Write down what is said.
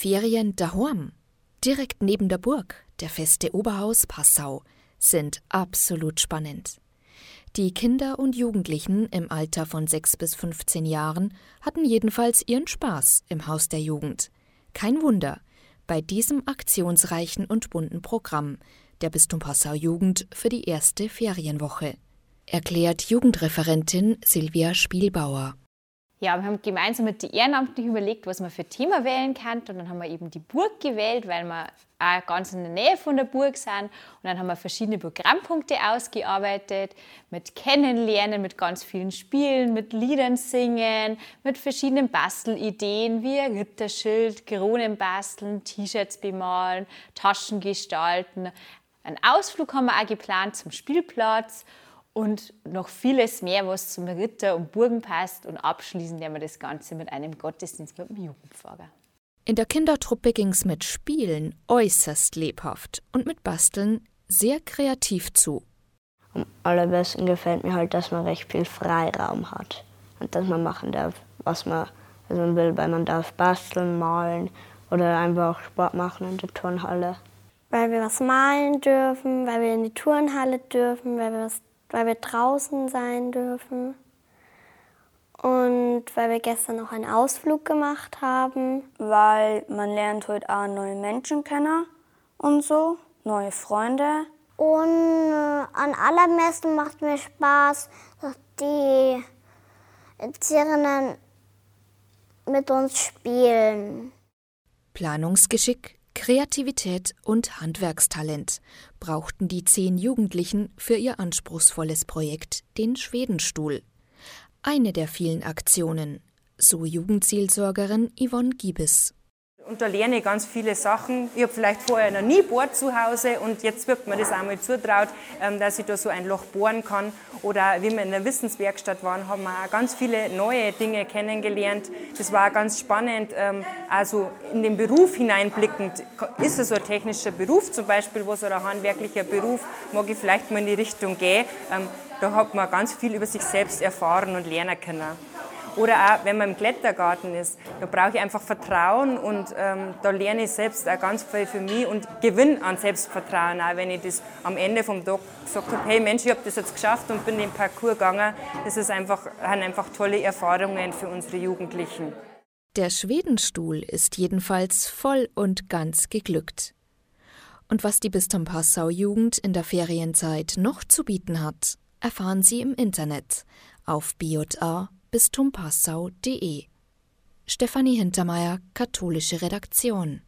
Ferien daheim, direkt neben der Burg, der Feste Oberhaus Passau, sind absolut spannend. Die Kinder und Jugendlichen im Alter von 6 bis 15 Jahren hatten jedenfalls ihren Spaß im Haus der Jugend. Kein Wunder, bei diesem aktionsreichen und bunten Programm der Bistum Passau Jugend für die erste Ferienwoche, erklärt Jugendreferentin Silvia Spielbauer. Ja, wir haben gemeinsam mit den Ehrenamtlichen überlegt, was man für Thema wählen kann. Und dann haben wir eben die Burg gewählt, weil wir auch ganz in der Nähe von der Burg sind. Und dann haben wir verschiedene Programmpunkte ausgearbeitet, mit Kennenlernen, mit ganz vielen Spielen, mit Liedern singen, mit verschiedenen Bastelideen wie ein Ritterschild, Kronen basteln, T-Shirts bemalen, Taschen gestalten. Einen Ausflug haben wir auch geplant zum Spielplatz und noch vieles mehr, was zum Ritter und Burgen passt. Und abschließen werden wir das Ganze mit einem Gottesdienst mit dem Jugendpfarrer. In der Kindertruppe ging es mit Spielen äußerst lebhaft und mit Basteln sehr kreativ zu. Am allerbesten gefällt mir halt, dass man recht viel Freiraum hat und dass man machen darf, was man, was man will, weil man darf basteln, malen oder einfach Sport machen in der Turnhalle. Weil wir was malen dürfen, weil wir in die Turnhalle dürfen, weil wir was weil wir draußen sein dürfen und weil wir gestern noch einen Ausflug gemacht haben. Weil man lernt heute auch neue Menschen kennen und so, neue Freunde. Und äh, an allermeisten macht mir Spaß, dass die Erzieherinnen mit uns spielen. Planungsgeschick, Kreativität und Handwerkstalent brauchten die zehn Jugendlichen für ihr anspruchsvolles Projekt, den Schwedenstuhl. Eine der vielen Aktionen, so Jugendzielsorgerin Yvonne Giebes. Und da lerne ich ganz viele Sachen. Ich habe vielleicht vorher noch nie bohrt zu Hause und jetzt wird mir das einmal zutraut, ähm, dass ich da so ein Loch bohren kann. Oder wie wir in der Wissenswerkstatt waren, haben wir auch ganz viele neue Dinge kennengelernt. Das war ganz spannend. Ähm, also in den Beruf hineinblickend, ist es so ein technischer Beruf zum Beispiel, was oder ein handwerklicher Beruf, mag ich vielleicht mal in die Richtung gehen. Ähm, da hat man ganz viel über sich selbst erfahren und lernen können. Oder auch, wenn man im Klettergarten ist, da brauche ich einfach Vertrauen und ähm, da lerne ich selbst auch ganz viel für mich und gewinne an Selbstvertrauen, auch wenn ich das am Ende vom Tag gesagt habe, hey Mensch, ich habe das jetzt geschafft und bin den Parcours gegangen. Das ist einfach, sind einfach tolle Erfahrungen für unsere Jugendlichen. Der Schwedenstuhl ist jedenfalls voll und ganz geglückt. Und was die Bistum Passau Jugend in der Ferienzeit noch zu bieten hat, erfahren Sie im Internet auf bistumpassau.de Stefanie Hintermeier, katholische Redaktion